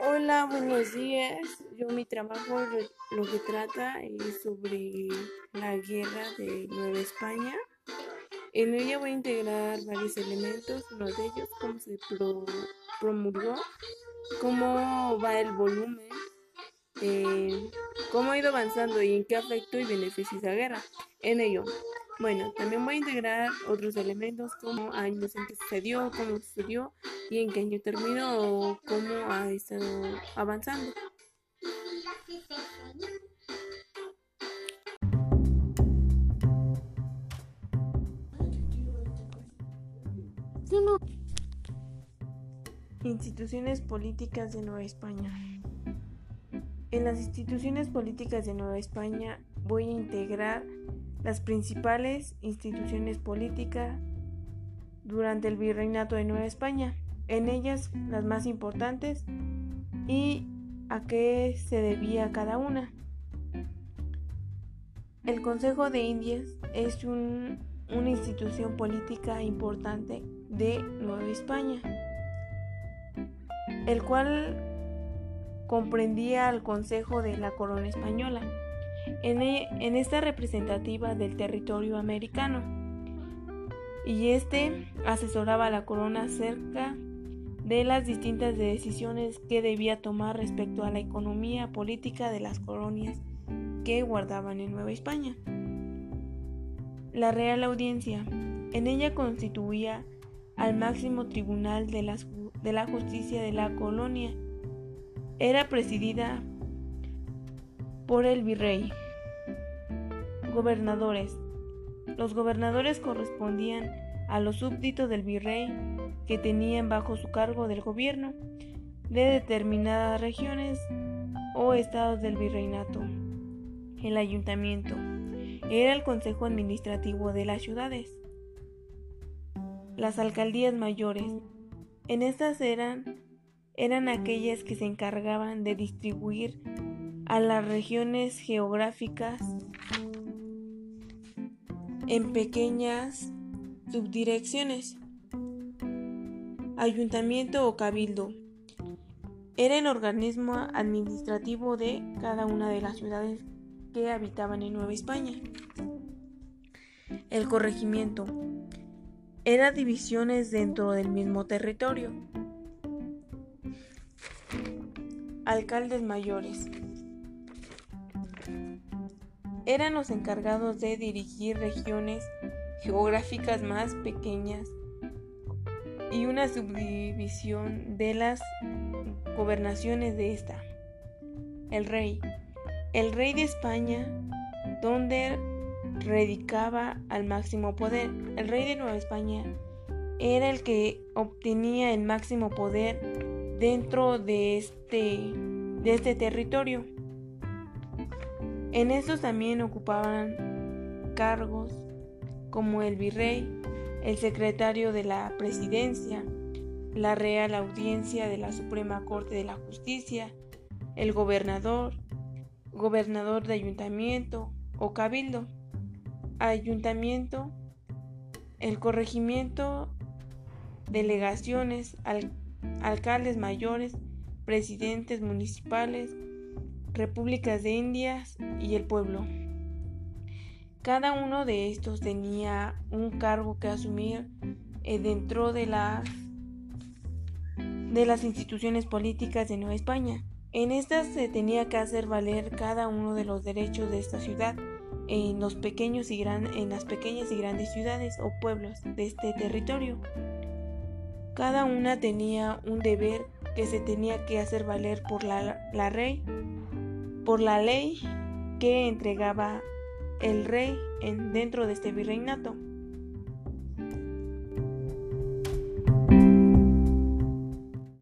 Hola, buenos días. Yo mi trabajo lo que trata es sobre la guerra de Nueva España. En ella voy a integrar varios elementos, uno de ellos cómo se promulgó, cómo va el volumen, eh, cómo ha ido avanzando y en qué afectó y beneficia esa guerra. En ello, bueno, también voy a integrar otros elementos como años en que sucedió, cómo sucedió y en qué año terminó o cómo ha estado avanzando. Instituciones políticas de Nueva España. En las instituciones políticas de Nueva España voy a integrar las principales instituciones políticas durante el virreinato de Nueva España, en ellas las más importantes y a qué se debía cada una. El Consejo de Indias es una institución política importante de Nueva España, el cual comprendía al Consejo de la Corona Española e, en, esta representativa del territorio americano. Y este asesoraba a la corona acerca de las distintas decisiones que debía tomar respecto a la economía política de las colonias que guardaban en Nueva España. La Real Audiencia, en ella constituía al máximo tribunal de, de la justicia de la colonia. Era presidida por el virrey. Gobernadores. Los gobernadores correspondían a los súbditos del virrey que tenían bajo su cargo del gobierno de determinadas regiones o estados del virreinato. El ayuntamiento era el consejo administrativo de las ciudades. Las alcaldías mayores. En estas eran, eran aquellas que se encargaban de distribuir a las regiones geográficas en pequeñas subdirecciones. Ayuntamiento o cabildo. Era el organismo administrativo de cada una de las ciudades que habitaban en Nueva España. El corregimiento. Era divisiones dentro del mismo territorio. Alcaldes mayores eran los encargados de dirigir regiones geográficas más pequeñas y una subdivisión de las gobernaciones de esta. El rey. El rey de España, donde radicaba al máximo poder. El rey de Nueva España era el que obtenía el máximo poder dentro de este, de este territorio. En estos también ocupaban cargos como el virrey, el secretario de la presidencia, la Real Audiencia de la Suprema Corte de la Justicia, el gobernador, gobernador de ayuntamiento o cabildo, ayuntamiento, el corregimiento, delegaciones, alcaldes mayores, presidentes municipales, repúblicas de Indias y el pueblo. Cada uno de estos tenía un cargo que asumir eh, dentro de las, de las instituciones políticas de Nueva España. En estas se tenía que hacer valer cada uno de los derechos de esta ciudad en, los pequeños y gran, en las pequeñas y grandes ciudades o pueblos de este territorio. Cada una tenía un deber que se tenía que hacer valer por la, rey por la ley que entregaba el rey en, dentro de este virreinato.